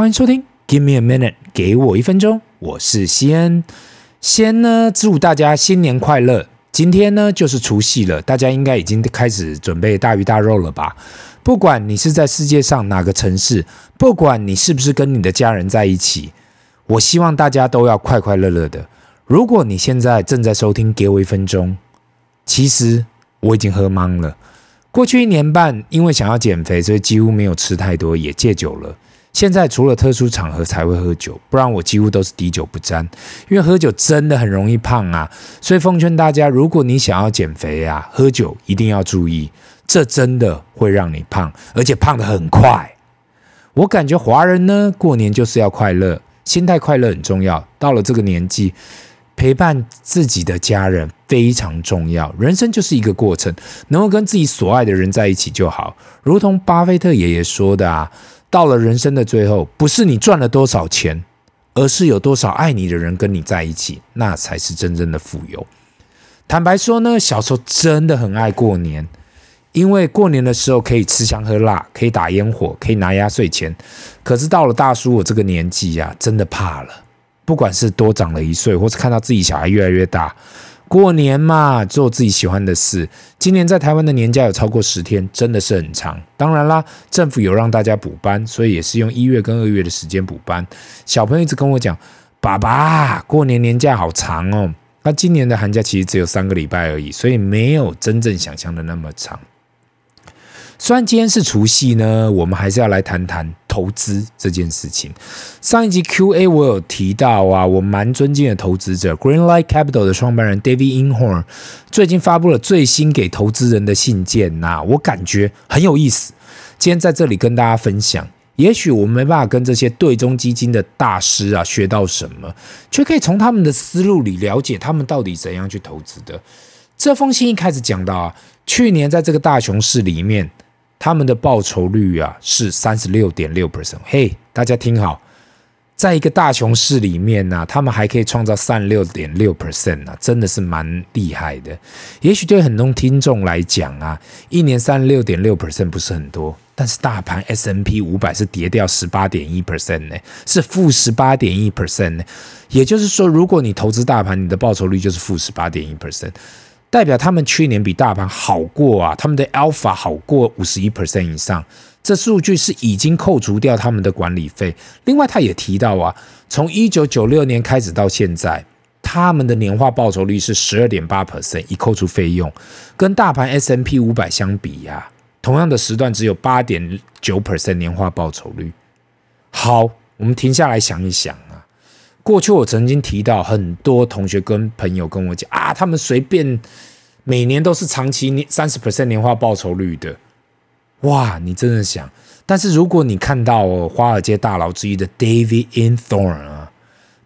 欢迎收听，Give me a minute，给我一分钟，我是西恩。先呢，祝大家新年快乐。今天呢，就是除夕了，大家应该已经开始准备大鱼大肉了吧？不管你是在世界上哪个城市，不管你是不是跟你的家人在一起，我希望大家都要快快乐乐的。如果你现在正在收听，给我一分钟，其实我已经喝茫了。过去一年半，因为想要减肥，所以几乎没有吃太多，也戒酒了。现在除了特殊场合才会喝酒，不然我几乎都是滴酒不沾。因为喝酒真的很容易胖啊，所以奉劝大家，如果你想要减肥啊，喝酒一定要注意，这真的会让你胖，而且胖得很快。我感觉华人呢，过年就是要快乐，心态快乐很重要。到了这个年纪，陪伴自己的家人非常重要。人生就是一个过程，能够跟自己所爱的人在一起就好。如同巴菲特爷爷说的啊。到了人生的最后，不是你赚了多少钱，而是有多少爱你的人跟你在一起，那才是真正的富有。坦白说呢，小时候真的很爱过年，因为过年的时候可以吃香喝辣，可以打烟火，可以拿压岁钱。可是到了大叔我这个年纪呀，真的怕了。不管是多长了一岁，或是看到自己小孩越来越大。过年嘛，做自己喜欢的事。今年在台湾的年假有超过十天，真的是很长。当然啦，政府有让大家补班，所以也是用一月跟二月的时间补班。小朋友一直跟我讲：“爸爸，过年年假好长哦。”那今年的寒假其实只有三个礼拜而已，所以没有真正想象的那么长。虽然今天是除夕呢，我们还是要来谈谈投资这件事情。上一集 Q&A 我有提到啊，我蛮尊敬的投资者 Greenlight Capital 的创办人 David Inhorn 最近发布了最新给投资人的信件呐、我感觉很有意思。今天在这里跟大家分享，也许我们没办法跟这些对冲基金的大师啊学到什么，却可以从他们的思路里了解他们到底怎样去投资的。这封信一开始讲到啊，去年在这个大熊市里面。他们的报酬率啊是三十六点六 percent，嘿，大家听好，在一个大熊市里面呢、啊，他们还可以创造三十六点六 percent 啊，真的是蛮厉害的。也许对很多听众来讲啊，一年三十六点六 percent 不是很多，但是大盘 S&P 五百是跌掉十八点一 percent 呢，是负十八点一 percent 呢。也就是说，如果你投资大盘，你的报酬率就是负十八点一 percent。代表他们去年比大盘好过啊，他们的 Alpha 好过五十一 percent 以上，这数据是已经扣除掉他们的管理费。另外，他也提到啊，从一九九六年开始到现在，他们的年化报酬率是十二点八 percent，一扣除费用，跟大盘 S&P 五百相比呀、同样的时段只有八点九 percent 年化报酬率。好，我们停下来想一想。过去我曾经提到，很多同学跟朋友跟我讲啊，他们随便每年都是长期年三十 percent 年化报酬率的，哇！你真的想？但是如果你看到哦，华尔街大佬之一的 David Einhorn 啊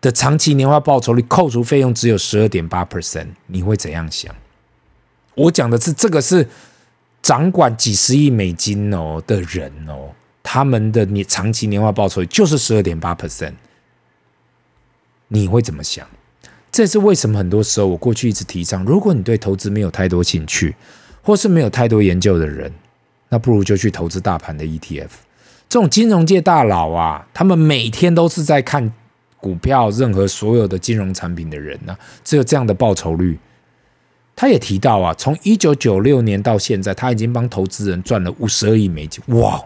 的长期年化报酬率扣除费用只有十二点八 percent，你会怎样想？我讲的是这个是掌管几十亿美金哦的人哦，他们的年长期年化报酬率就是十二点八 percent。你会怎么想？这是为什么？很多时候，我过去一直提倡，如果你对投资没有太多兴趣，或是没有太多研究的人，那不如就去投资大盘的 ETF。这种金融界大佬啊，他们每天都是在看股票，任何所有的金融产品的人呢、只有这样的报酬率。他也提到啊，从一九九六年到现在，他已经帮投资人赚了五十二亿美金。哇！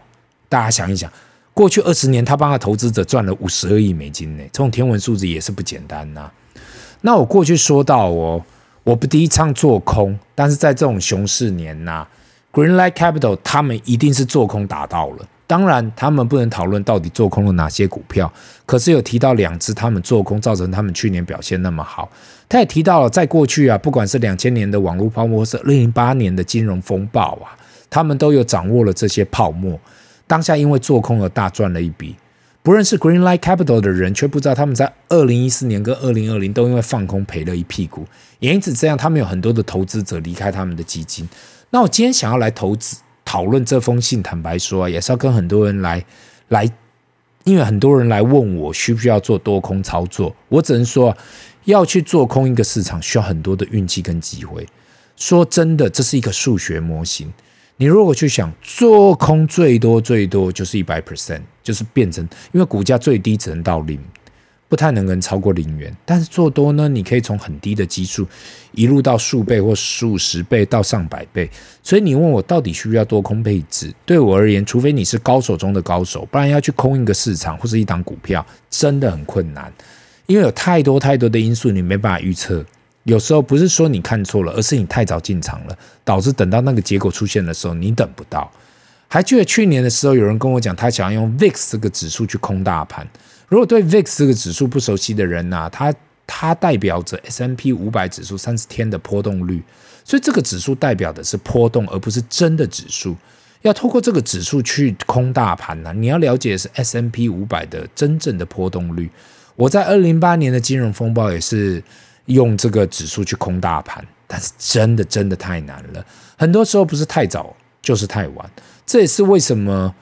大家想一想。过去二十年，他帮他投资者赚了五十二亿美金呢，这种天文数字也是不简单呐。那我过去说到哦，我不提倡做空，但是在这种熊市年呐，Greenlight Capital 他们一定是做空达到了。当然，他们不能讨论到底做空了哪些股票，可是有提到两只他们做空造成他们去年表现那么好。他也提到了，在过去啊，不管是两千年的网络泡沫，是二零零八年的金融风暴啊，他们都有掌握了这些泡沫。当下因为做空而大赚了一笔，不认识 Greenlight Capital 的人却不知道他们在二零一四年跟二零二零都因为放空赔了一屁股，也因此这样他们有很多的投资者离开他们的基金。那我今天想要来投资讨论这封信，坦白说啊，也是要跟很多人来来，因为很多人来问我需不需要做多空操作，我只能说要去做空一个市场需要很多的运气跟机会。说真的，这是一个数学模型。你如果去想做空最多最多就是一百 percent，就是变成因为股价最低只能到零，不太能跟超过零元。但是做多呢，你可以从很低的基数一路到数倍或数十倍到上百倍。所以你问我到底需要多空配置？对我而言，除非你是高手中的高手，不然要去空一个市场或是一档股票真的很困难，因为有太多太多的因素你没办法预测。有时候不是说你看错了，而是你太早进场了，导致等到那个结果出现的时候，你等不到。还记得去年的时候，有人跟我讲，他想要用 VIX 这个指数去空大盘。如果对 VIX 这个指数不熟悉的人呐、啊，它它代表着 S M P 五百指数三十天的波动率，所以这个指数代表的是波动，而不是真的指数。要透过这个指数去空大盘呢、你要了解的是 S M P 五百的真正的波动率。我在二零零八年的金融风暴也是。用这个指数去空大盘，但是真的真的太难了。很多时候不是太早就是太晚，这也是为什么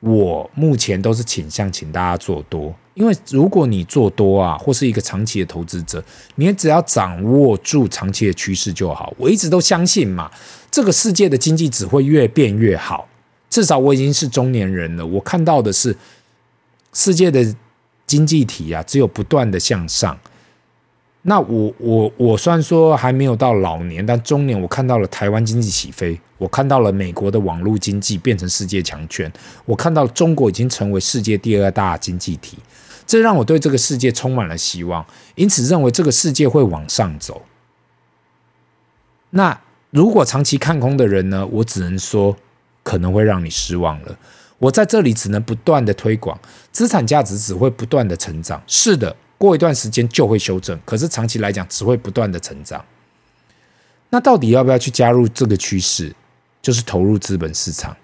我目前都是倾向请大家做多。因为如果你做多啊，或是一个长期的投资者，你只要掌握住长期的趋势就好。我一直都相信嘛，这个世界的经济只会越变越好。至少我已经是中年人了，我看到的是世界的经济体啊，只有不断的向上。那我我我虽然说还没有到老年，但中年我看到了台湾经济起飞，我看到了美国的网络经济变成世界强权，我看到中国已经成为世界第二大经济体，这让我对这个世界充满了希望，因此认为这个世界会往上走。那如果长期看空的人呢？我只能说可能会让你失望了。我在这里只能不断的推广，资产价值只会不断的成长。是的。过一段时间就会修正，可是长期来讲只会不断的成长。那到底要不要去加入这个趋势？就是投入资本市场。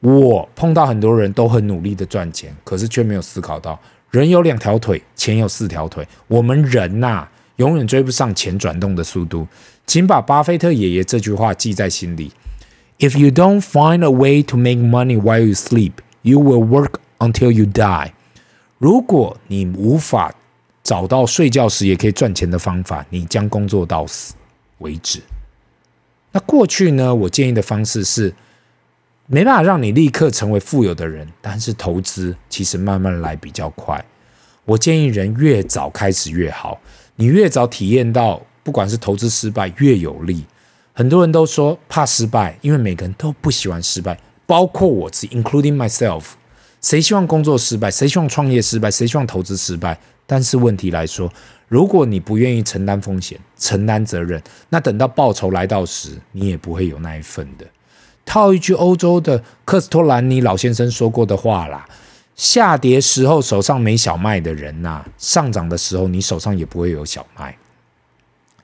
我碰到很多人都很努力的赚钱，可是却没有思考到，人有两条腿，钱有四条腿。我们人呐、啊，永远追不上钱转动的速度。请把巴菲特爷爷这句话记在心里：If you don't find a way to make money while you sleep, you will work until you die。如果你无法找到睡觉时也可以赚钱的方法，你将工作到死为止。那过去呢？我建议的方式是没办法让你立刻成为富有的人，但是投资其实慢慢来比较快。我建议人越早开始越好，你越早体验到，不管是投资失败越有利。很多人都说怕失败，因为每个人都不喜欢失败，包括我自己，including myself。谁希望工作失败？谁希望创业失败？谁希望投资失败？但是问题来说，如果你不愿意承担风险、承担责任，那等到报酬来到时，你也不会有那一份的。套一句欧洲的克斯托兰尼老先生说过的话啦：下跌时候手上没小麦的人呐，上涨的时候你手上也不会有小麦。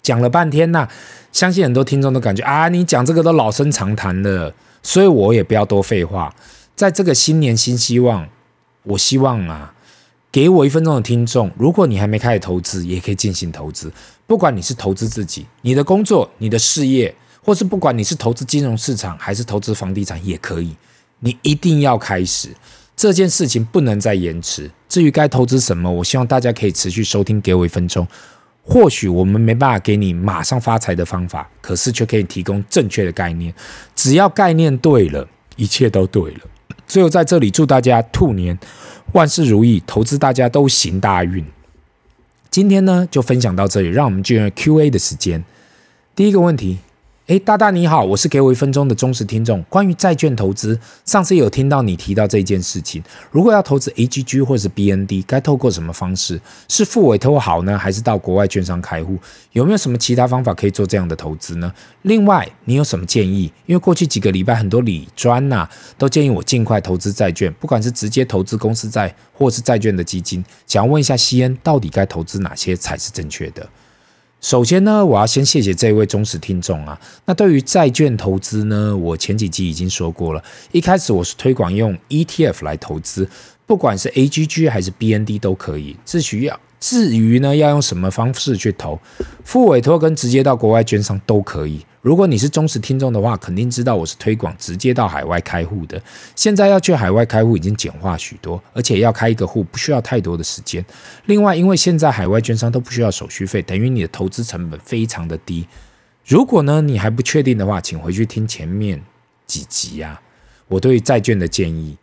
讲了半天呐，相信很多听众都感觉啊，你讲这个都老生常谈了，所以我也不要多废话。在这个新年新希望，我希望啊。给我一分钟的听众，如果你还没开始投资，也可以进行投资。不管你是投资自己、你的工作、你的事业，或是不管你是投资金融市场还是投资房地产，也可以。你一定要开始这件事情，不能再延迟。至于该投资什么，我希望大家可以持续收听。给我一分钟，或许我们没办法给你马上发财的方法，可是却可以提供正确的概念。只要概念对了，一切都对了。最后在这里祝大家兔年万事如意，投资大家都行大运。今天呢就分享到这里，让我们进入 Q&A 的时间。第一个问题。诶，大大你好，我是给我一分钟的忠实听众。关于债券投资，上次有听到你提到这件事情。如果要投资 AGG 或是 BND，该透过什么方式？是付委托好呢，还是到国外券商开户？有没有什么其他方法可以做这样的投资呢？另外，你有什么建议？因为过去几个礼拜，很多理专呐、都建议我尽快投资债券，不管是直接投资公司债，或是债券的基金。想要问一下西恩，到底该投资哪些才是正确的？首先呢，我要先谢谢这位忠实听众啊。那对于债券投资呢，我前几集已经说过了。一开始我是推广用 ETF 来投资，不管是 AGG 还是 BND 都可以。至需要至于呢，要用什么方式去投，付委托跟直接到国外券商都可以。如果你是忠实听众的话，肯定知道我是推广直接到海外开户的。现在要去海外开户已经简化许多，而且要开一个户不需要太多的时间。另外，因为现在海外券商都不需要手续费，等于你的投资成本非常的低。如果呢，你还不确定的话，请回去听前面几集啊。我对债券的建议。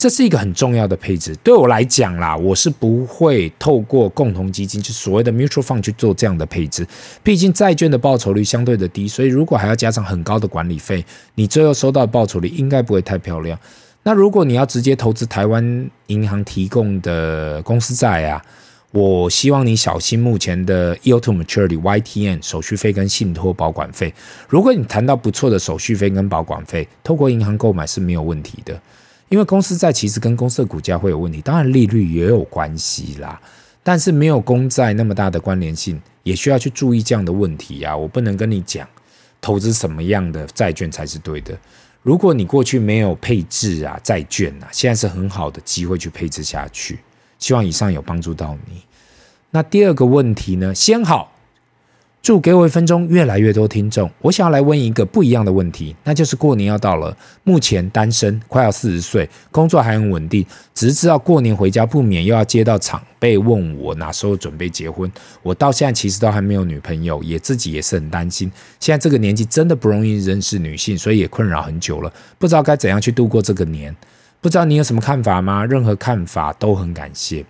这是一个很重要的配置，对我来讲啦，我是不会透过共同基金，就所谓的 mutual fund 去做这样的配置。毕竟债券的报酬率相对的低，所以如果还要加上很高的管理费，你最后收到的报酬率应该不会太漂亮。那如果你要直接投资台湾银行提供的公司债啊，我希望你小心目前的 yield to maturity YTN 手续费跟信托保管费。如果你谈到不错的手续费跟保管费，透过银行购买是没有问题的。因为公司债其实跟公司的股价会有问题，当然利率也有关系啦，但是没有公债那么大的关联性，也需要去注意这样的问题呀。我不能跟你讲投资什么样的债券才是对的。如果你过去没有配置啊债券啊，现在是很好的机会去配置下去。希望以上有帮助到你。那第二个问题呢，先好。祝给我一分钟，越来越多听众。我想要来问一个不一样的问题，那就是过年要到了，目前单身，快要四十岁，工作还很稳定，只是知道过年回家不免又要接到长辈问我哪时候准备结婚。我到现在其实都还没有女朋友，也自己也是很担心。现在这个年纪真的不容易认识女性，所以也困扰很久了，不知道该怎样去度过这个年。不知道你有什么看法吗？任何看法都很感谢。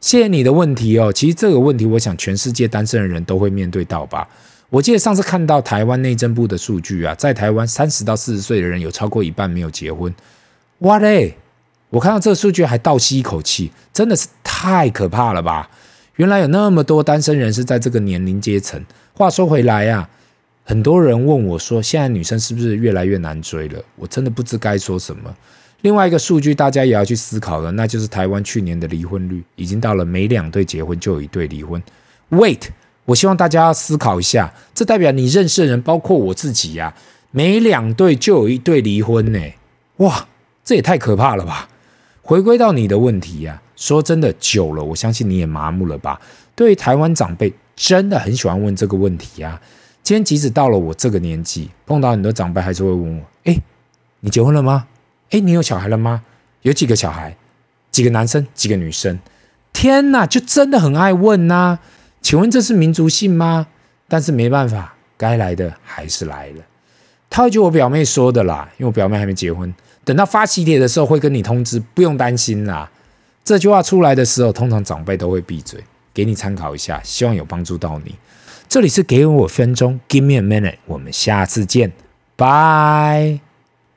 谢谢你的问题哦。其实这个问题，我想全世界单身的人都会面对到吧。我记得上次看到台湾内政部的数据啊，在台湾三十到四十岁的人有超过一半没有结婚。哇嘞！我看到这个数据还倒吸一口气，真的是太可怕了吧？原来有那么多单身人是在这个年龄阶层。话说回来呀，很多人问我说，现在女生是不是越来越难追了？我真的不知该说什么。另外一个数据，大家也要去思考的，那就是台湾去年的离婚率已经到了每两对结婚就有一对离婚。Wait，我希望大家思考一下，这代表你认识的人，包括我自己呀、每两对就有一对离婚呢？哇，这也太可怕了吧！回归到你的问题呀、说真的，久了，我相信你也麻木了吧？对于台湾长辈，真的很喜欢问这个问题呀、今天即使到了我这个年纪，碰到很多长辈还是会问我：哎，你结婚了吗？哎，你有小孩了吗？有几个小孩？几个男生？几个女生？天哪，就真的很爱问呐！请问这是民族性吗？但是没办法，该来的还是来了。套一句我表妹说的啦，因为我表妹还没结婚，等到发喜帖的时候会跟你通知，不用担心啦。这句话出来的时候，通常长辈都会闭嘴，给你参考一下，希望有帮助到你。这里是给我分钟，Give me a minute，我们下次见，拜。